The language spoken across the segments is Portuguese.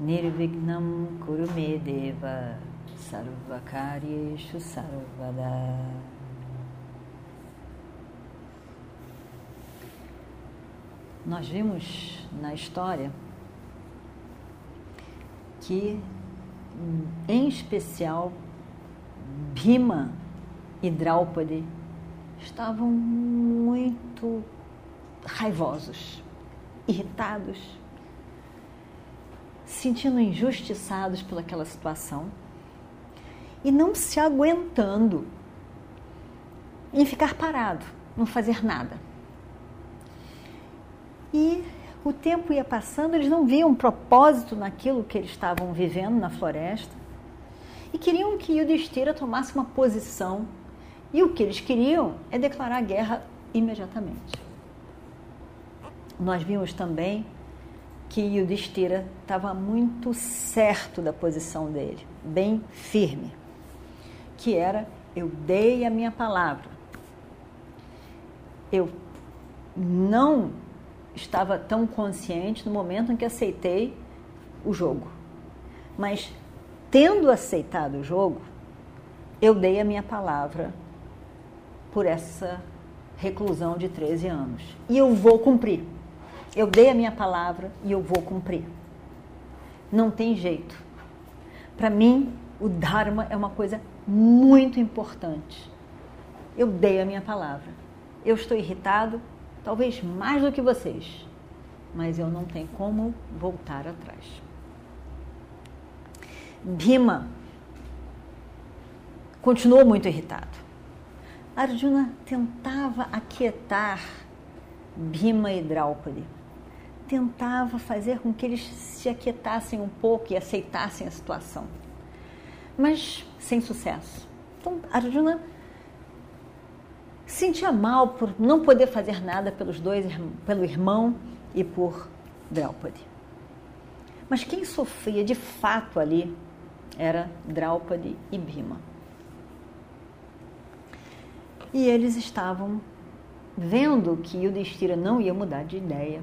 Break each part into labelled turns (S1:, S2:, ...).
S1: Nirvignam Kurumedeva Sarvakaryeshu Sarvada. Nós vimos na história que, em especial, Bhima e Draupadi estavam muito raivosos, irritados, sentindo injustiçados pelaquela situação e não se aguentando em ficar parado, não fazer nada. E o tempo ia passando, eles não viam um propósito naquilo que eles estavam vivendo na floresta e queriam que Yudhishthira tomasse uma posição. E o que eles queriam é declarar guerra imediatamente. Nós vimos também que Yudhishthira estava muito certo da posição dele, bem firme, que era eu dei a minha palavra. Eu não estava tão consciente no momento em que aceitei o jogo. Mas, tendo aceitado o jogo, eu dei a minha palavra por essa reclusão de 13 anos. E eu vou cumprir. Eu dei a minha palavra e eu vou cumprir. Não tem jeito. Para mim, o Dharma é uma coisa muito importante. Eu dei a minha palavra. Eu estou irritado, talvez mais do que vocês, mas eu não tenho como voltar atrás. Bhima continuou muito irritado. Arjuna tentava aquietar Bhima e Draupadi. Tentava fazer com que eles se aquietassem um pouco e aceitassem a situação. Mas sem sucesso. Então, Arjuna sentia mal por não poder fazer nada pelos dois, pelo irmão e por Draupadi. Mas quem sofria de fato ali era Draupadi e Bhima. E eles estavam vendo que Yudhishthira não ia mudar de ideia.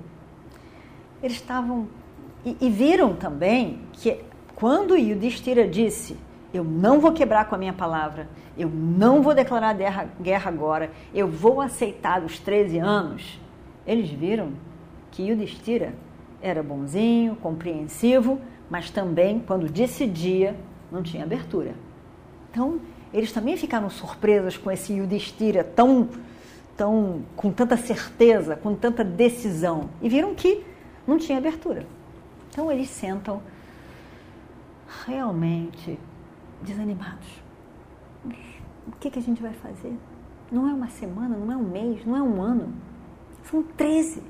S1: Eles estavam e, e viram também que quando Yudhishthira disse eu não vou quebrar com a minha palavra, eu não vou declarar guerra, guerra agora, eu vou aceitar os 13 anos. Eles viram que Yudhishthira era bonzinho, compreensivo, mas também, quando decidia, não tinha abertura. Então, eles também ficaram surpresos com esse Yudhishthira tão, tão, com tanta certeza, com tanta decisão, e viram que não tinha abertura. Então, eles sentam realmente desanimados. O que, que a gente vai fazer? Não é uma semana, não é um mês, não é um ano. São 13.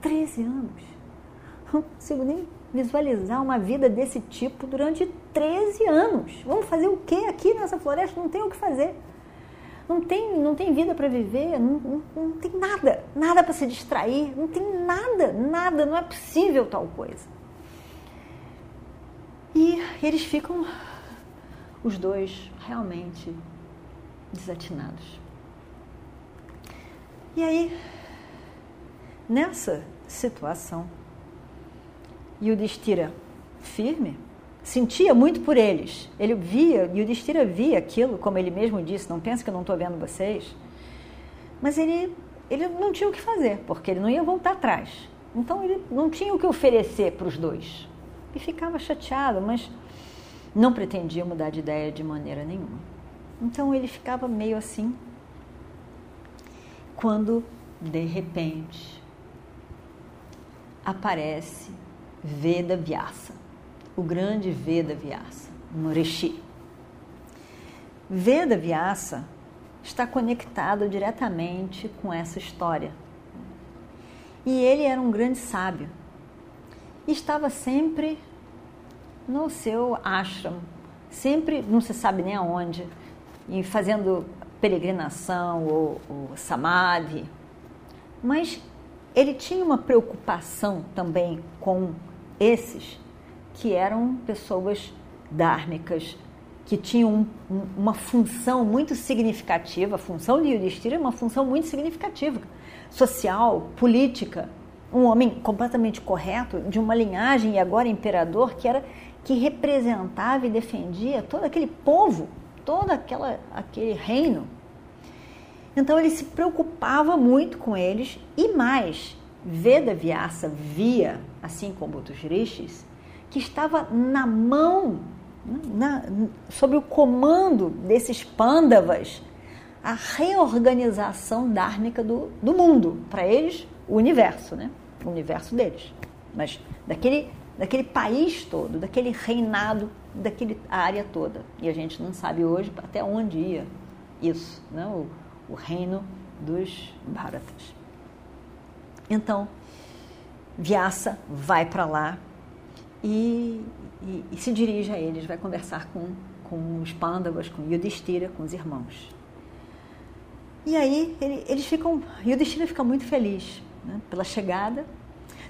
S1: 13 anos. Não consigo nem visualizar uma vida desse tipo durante 13 anos. Vamos fazer o que aqui nessa floresta? Não tem o que fazer. Não tem, não tem vida para viver, não, não, não tem nada, nada para se distrair, não tem nada, nada, não é possível tal coisa. E eles ficam os dois realmente desatinados. E aí, nessa situação, Yudhishthira, firme, sentia muito por eles. Ele via, Yudhishthira via aquilo, como ele mesmo disse, não pense que eu não estou vendo vocês. Mas ele, ele não tinha o que fazer, porque ele não ia voltar atrás. Então ele não tinha o que oferecer para os dois. E ficava chateado, mas não pretendia mudar de ideia de maneira nenhuma. Então ele ficava meio assim, quando de repente aparece Veda Vyasa, o grande Veda Vyasa, um Rishi. Veda Vyasa está conectado diretamente com essa história. E ele era um grande sábio estava sempre no seu ashram, sempre, não se sabe nem aonde, e fazendo peregrinação ou, ou samadhi. Mas ele tinha uma preocupação também com esses que eram pessoas dármicas, que tinham um, uma função muito significativa. A função de Yudhishthira é uma função muito significativa, social, política. Um homem completamente correto, de uma linhagem e agora imperador, que era que representava e defendia todo aquele povo, todo aquela, aquele reino. Então ele se preocupava muito com eles e mais, Veda Vyasa via, assim como outros rishis, que estava na mão, na, o comando desses pândavas, a reorganização dármica do, do mundo. Para eles, o universo, né? O universo deles. Mas daquele, daquele país todo, daquele reinado, daquela área toda. E a gente não sabe hoje até onde ia isso, né? o, o reino dos Bharatas. Então, Vyasa vai para lá e, e, e, se dirige a eles, vai conversar com, com os pândavas, com Yudhishthira, com os irmãos. E aí ele, eles ficam, Yudhishthira fica muito feliz né, pela chegada,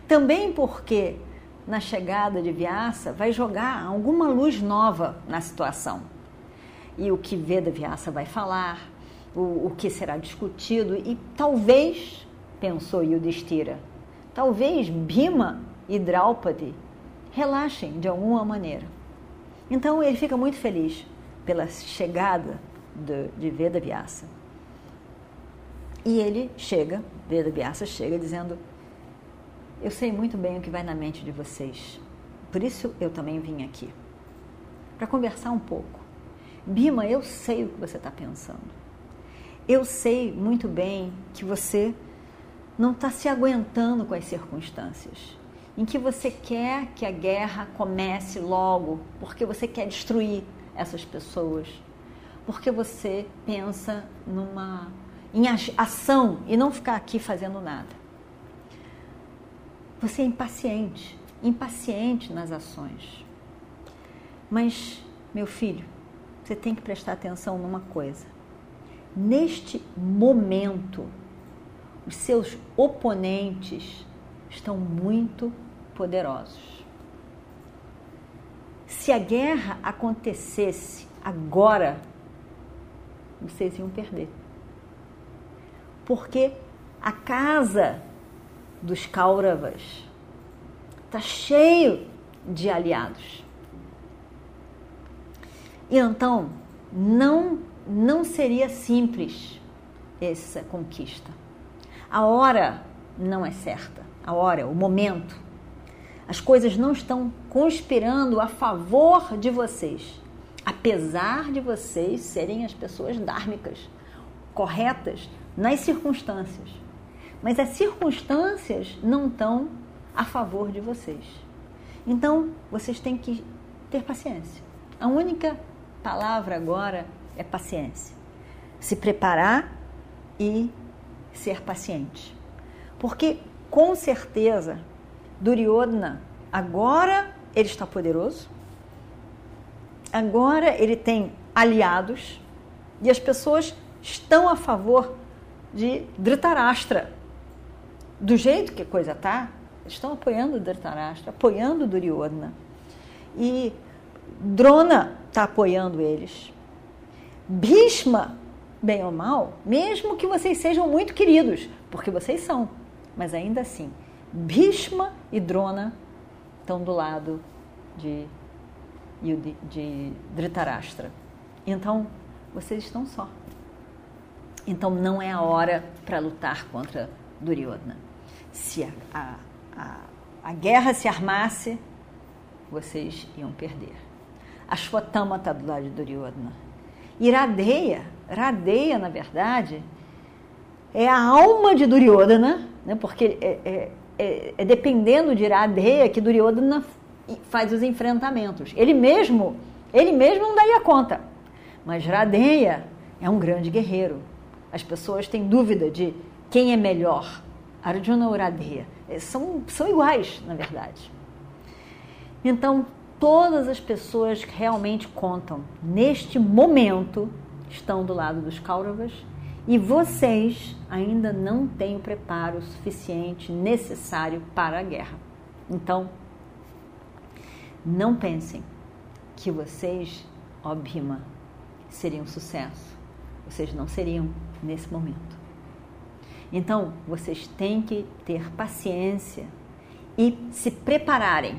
S1: também porque na chegada de Vyasa vai jogar alguma luz nova na situação. E o que Veda Vyasa vai falar, o, o que será discutido, e talvez, pensou Yudhishthira, talvez Bhima e Draupadi relaxem de alguma maneira. Então ele fica muito feliz pela chegada de, de Veda Vyasa. E ele chega, Veda Vyasa chega dizendo: Eu sei muito bem o que vai na mente de vocês, por isso eu também vim aqui, para conversar um pouco. Bima, eu sei o que você está pensando. Eu sei muito bem que você não está se aguentando com as circunstâncias em que você quer que a guerra comece logo, porque você quer destruir essas pessoas, porque você pensa numa em ação e não ficar aqui fazendo nada. Você é impaciente, impaciente nas ações. Mas, meu filho, você tem que prestar atenção numa coisa. Neste momento, os seus oponentes estão muito poderosos. Se a guerra acontecesse agora, vocês iam perder. Porque a casa dos Kauravas está cheio de aliados. E então, não, não seria simples essa conquista. A hora não é certa, a hora, o momento as coisas não estão conspirando a favor de vocês, apesar de vocês serem as pessoas dármicas, corretas nas circunstâncias. Mas as circunstâncias não estão a favor de vocês. Então, vocês têm que ter paciência. A única palavra agora é paciência. Se preparar e ser paciente. Porque, com certeza, Duryodhana, agora ele está poderoso, agora ele tem aliados e as pessoas estão a favor de Dhritarashtra. Do jeito que a coisa está, estão apoiando Dhritarashtra, apoiando Duryodhana. E Drona está apoiando eles. Bhishma, bem ou mal, mesmo que vocês sejam muito queridos, porque vocês são, mas ainda assim, Bhishma e Drona estão do lado de, de, de Dhritarashtra. Então, vocês estão só. Então, não é a hora para lutar contra Duryodhana. Se a, a, a, a, guerra se armasse, vocês iam perder. Ashwatthama está do lado de Duryodhana. Iradeia, Radeia, na verdade, é a alma de Duryodhana, né, porque é, é é, é dependendo de Iradeia que Duryodhana faz os enfrentamentos. Ele mesmo, ele mesmo não daria conta. Mas Radeya é um grande guerreiro. As pessoas têm dúvida de quem é melhor, Arjuna ou Radeya. É, são, são iguais, na verdade. Então, todas as pessoas que realmente contam neste momento estão do lado dos Kauravas e vocês ainda não têm o preparo suficiente necessário para a guerra. Então, não pensem que vocês, ó Bhima, seriam sucesso. Vocês não seriam nesse momento. Então, vocês têm que ter paciência e se prepararem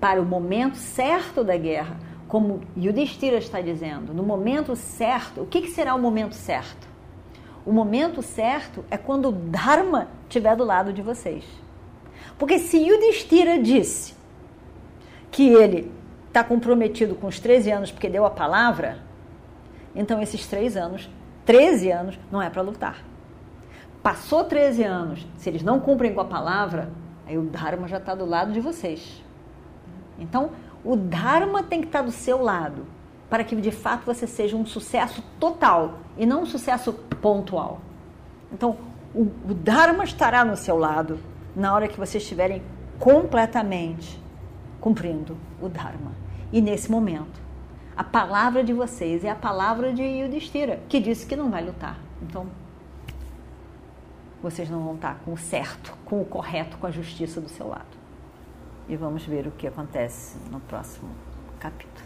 S1: para o momento certo da guerra, como Yudhishthira está dizendo, no momento certo. O que será o momento certo? O momento certo é quando o Dharma estiver do lado de vocês. Porque se Yudhishthira disse que ele está comprometido com os 13 anos porque deu a palavra, então esses três anos, 13 anos, não é para lutar. Passou 13 anos, se eles não cumprem com a palavra, aí o Dharma já está do lado de vocês. Então, o Dharma tem que estar tá do seu lado para que de fato você seja um sucesso total e não um sucesso pontual. Então, o, o Dharma estará no seu lado na hora que vocês estiverem completamente cumprindo o Dharma. E nesse momento, a palavra de vocês é a palavra de Yudhishthira, que disse que não vai lutar. Então, vocês não vão estar com o certo, com o correto, com a justiça do seu lado. E vamos ver o que acontece no próximo capítulo.